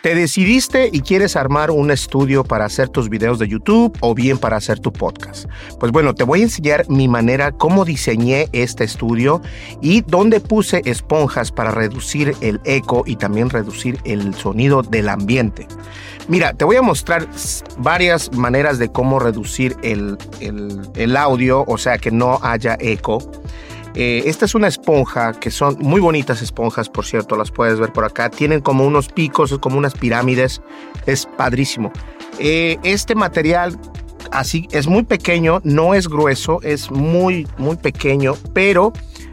Te decidiste y quieres armar un estudio para hacer tus videos de YouTube o bien para hacer tu podcast. Pues bueno, te voy a enseñar mi manera, cómo diseñé este estudio y dónde puse esponjas para reducir el eco y también reducir el sonido del ambiente. Mira, te voy a mostrar varias maneras de cómo reducir el, el audio, o sea, que no haya eco. Eh, esta es una esponja, que son muy bonitas esponjas, por cierto, las puedes ver por acá. Tienen como unos picos, como unas pirámides. Es padrísimo. Eh, este material así es muy pequeño, no es grueso, es muy, muy pequeño, pero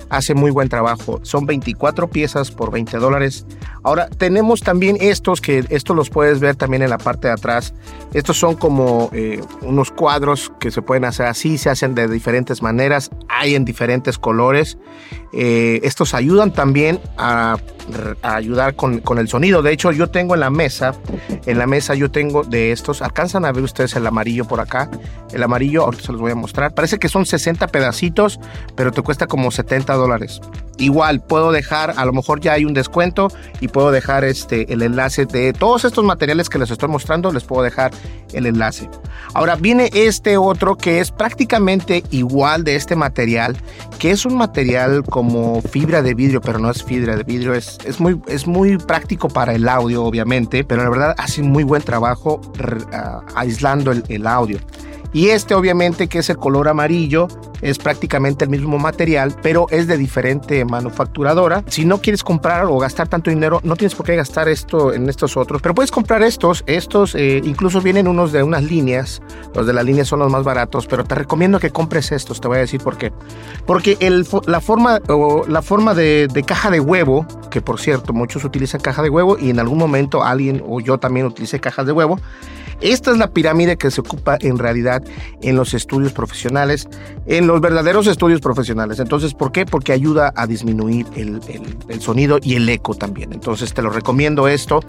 hace muy buen trabajo. Son 24 piezas por 20 dólares. Ahora tenemos también estos que estos los puedes ver también en la parte de atrás. Estos son como eh, unos cuadros que se pueden hacer así, se hacen de diferentes maneras, hay en diferentes colores. Eh, estos ayudan también a, ayudar con, con, el sonido. De hecho, yo tengo en la mesa, en la mesa yo tengo de estos. Alcanzan a ver ustedes el amarillo por acá. El amarillo, ahorita se los voy a mostrar. Parece que son 60 pedacitos, pero te cuesta como 70 dólares. Igual puedo dejar, a lo mejor ya hay un descuento y puedo dejar este, el enlace de todos estos materiales que les estoy mostrando, les puedo dejar el enlace. Ahora viene este otro que es prácticamente igual de este material, que es un material como fibra de vidrio, pero no es fibra de vidrio, es, es, muy, es muy práctico para el audio, obviamente, pero la verdad hace muy buen trabajo aislando el audio. Y este obviamente que es el color amarillo, es prácticamente el mismo material, pero es de diferente manufacturadora. Si no quieres comprar o gastar tanto dinero, no tienes por qué gastar esto en estos otros, pero puedes comprar estos. Estos eh, incluso vienen unos de unas líneas. Los de la línea son los más baratos, pero te recomiendo que compres estos. Te voy a decir por qué. Porque la forma, la forma de, de caja de huevo, que por cierto muchos utilizan caja de huevo y en algún momento alguien o yo también utilicé cajas de huevo, esta es la pirámide que se ocupa en realidad en los estudios profesionales, en los verdaderos estudios profesionales. Entonces, ¿por qué? Porque ayuda a disminuir el, sonido y el eco también. Entonces, te lo recomiendo esto.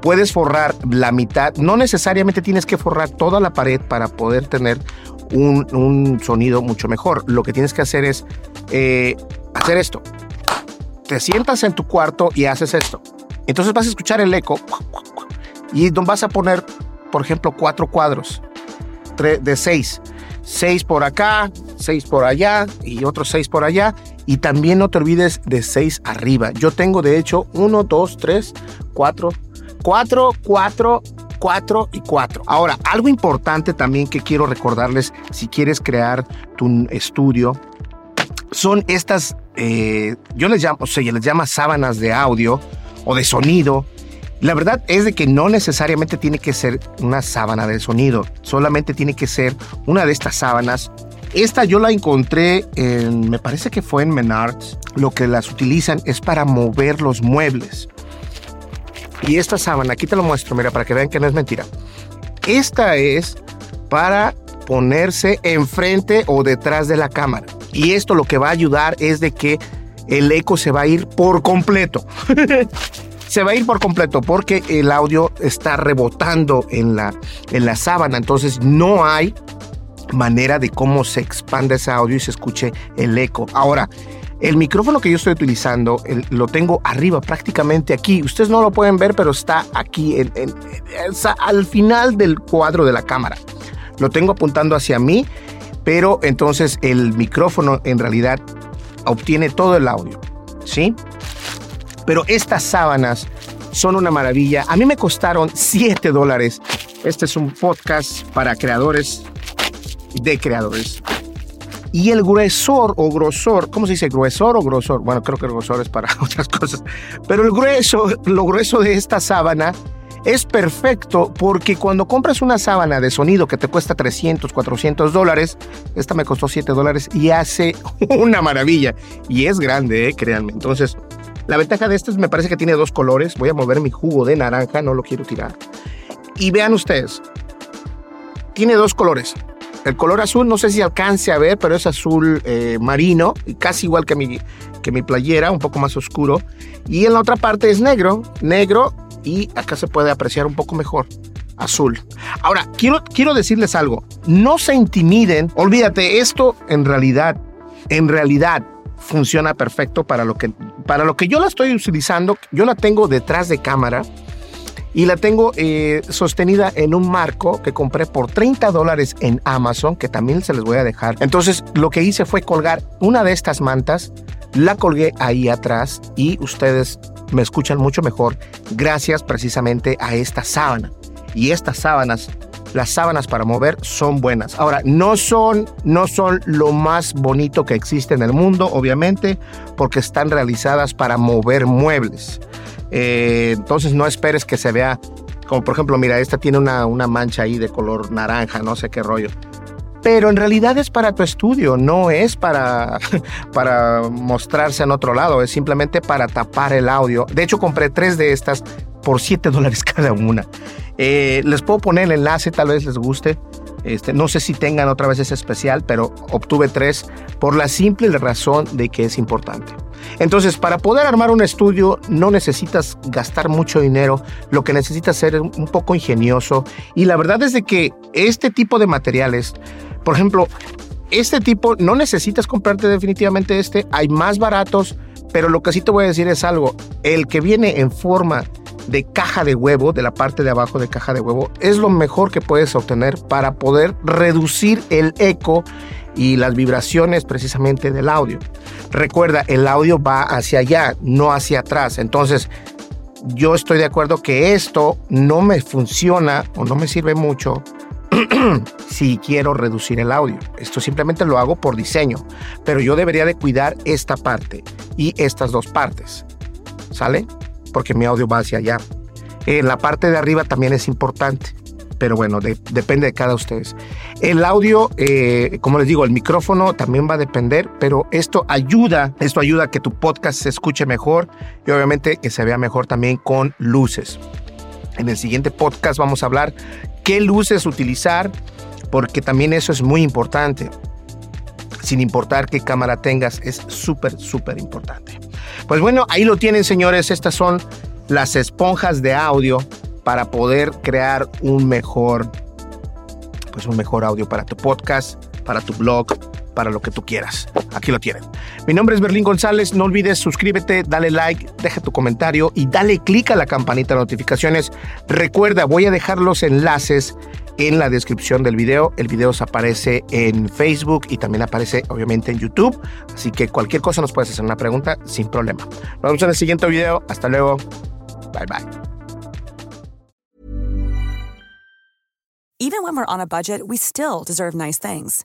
Puedes forrar la mitad, no necesariamente tienes que forrar toda la pared para poder tener un, sonido mucho mejor. Lo que tienes que hacer es eh, hacer esto. Te sientas en tu cuarto y haces esto. Entonces vas a escuchar el eco y vas a poner por ejemplo, cuatro cuadros de seis. Seis por acá, seis por allá y otros seis por allá. Y también no te olvides de seis arriba. Yo tengo de hecho uno, dos, tres, cuatro, cuatro, cuatro, cuatro y cuatro. Ahora, algo importante también que quiero recordarles si quieres crear tu estudio son estas, eh, yo les llamo, o sea, les llama sábanas de audio o de sonido la verdad es de que no necesariamente tiene que ser una sábana de sonido, solamente tiene que ser una de estas sábanas. Esta yo la encontré en, me parece que fue en Menards. Lo que las utilizan es para mover los muebles. Y esta sábana, aquí te lo muestro, mira, para que vean que no es mentira. Esta es para ponerse enfrente o detrás de la cámara. Y esto lo que va a ayudar es de que el eco se va a ir por completo. se va a ir por completo porque el audio está rebotando en la, en la sábana, entonces no hay manera de cómo se expande ese audio y se escuche el eco. Ahora, El micrófono que yo estoy utilizando lo tengo arriba, prácticamente aquí. Ustedes no lo pueden ver, pero está aquí, al final del cuadro de la cámara. Lo tengo apuntando hacia mí, pero entonces el micrófono en realidad obtiene todo el audio, ¿sí? Pero estas sábanas son una maravilla. A mí me costaron 7 dólares. Este es un podcast para creadores de creadores. Y el gruesor o grosor, ¿cómo se dice? ¿Gruesor o grosor? Bueno, creo que el grosor es para otras cosas. Pero el grueso, lo grueso de esta sábana es perfecto porque cuando compras una sábana de sonido que te cuesta 300, 400 dólares, esta me costó 7 dólares y hace una maravilla. Y es grande, ¿eh? créanme. Entonces, la ventaja de esto es me parece que tiene dos colores. Voy a mover mi jugo de naranja, no lo quiero tirar. Y vean ustedes, tiene dos colores. El color azul, no sé si alcance a ver, pero es azul eh, marino, casi igual que mi, que mi playera, un poco más oscuro. Y en la otra parte es negro, negro, y acá se puede apreciar un poco mejor azul. Ahora, quiero, quiero decirles algo, no se intimiden, olvídate, esto en realidad, en realidad funciona perfecto para lo que, para lo que yo la estoy utilizando, yo la tengo detrás de cámara y la tengo eh, sostenida en un marco que compré por 30 dólares en Amazon, que también se les voy a dejar. Entonces lo que hice fue colgar una de estas mantas, la colgué ahí atrás y ustedes me escuchan mucho mejor gracias precisamente a esta sábana. Y estas sábanas las sábanas para mover son buenas. Ahora, no son, no son lo más bonito que existe en el mundo, obviamente, porque están realizadas para mover muebles. Eh, entonces no esperes que se vea, como por ejemplo, mira, esta tiene una, una mancha ahí de color naranja, no sé qué rollo. Pero en realidad es para tu estudio, no es para, para mostrarse en otro lado, es simplemente para tapar el audio. De hecho, compré tres de estas por 7 dólares cada una. Eh, les puedo poner el enlace, tal vez les guste. Este, no sé si tengan otra vez ese especial, pero obtuve tres por la simple razón de que es importante. Entonces, para poder armar un estudio no necesitas gastar mucho dinero, lo que necesitas ser un poco ingenioso y la verdad es de que este tipo de materiales, por ejemplo, este tipo no necesitas comprarte definitivamente este, hay más baratos, pero lo que sí te voy a decir es algo, el que viene en forma de caja de huevo, de la parte de abajo de caja de huevo, es lo mejor que puedes obtener para poder reducir el eco y las vibraciones precisamente del audio. Recuerda, el audio va hacia allá, no hacia atrás. Entonces, yo estoy de acuerdo que esto no me funciona o no me sirve mucho si quiero reducir el audio. Esto simplemente lo hago por diseño, pero yo debería de cuidar esta parte y estas dos partes. ¿Sale? porque mi audio va hacia allá. En la parte de arriba también es importante, pero bueno, depende de cada ustedes. El audio, eh, como les digo, el micrófono también va a depender, pero esto ayuda, esto ayuda a que tu podcast se escuche mejor y obviamente que se vea mejor también con luces. En el siguiente podcast vamos a hablar qué luces utilizar, porque también eso es muy importante. Sin importar qué cámara tengas, es súper, súper importante. Pues bueno, ahí lo tienen señores, estas son las esponjas de audio para poder crear un mejor, pues un mejor audio para tu podcast, para tu blog, para lo que tú quieras. Aquí lo tienen. Mi nombre es Berlín González. No olvides suscríbete, dale like, deja tu comentario y dale click a la campanita de notificaciones. Recuerda, voy a dejar los enlaces en la descripción del video. El video aparece en Facebook y también aparece obviamente en YouTube. Así que cualquier cosa nos puedes hacer una pregunta sin problema. Nos vemos en el siguiente video. Hasta luego. Bye bye. Even when we're on a budget, we still deserve nice things.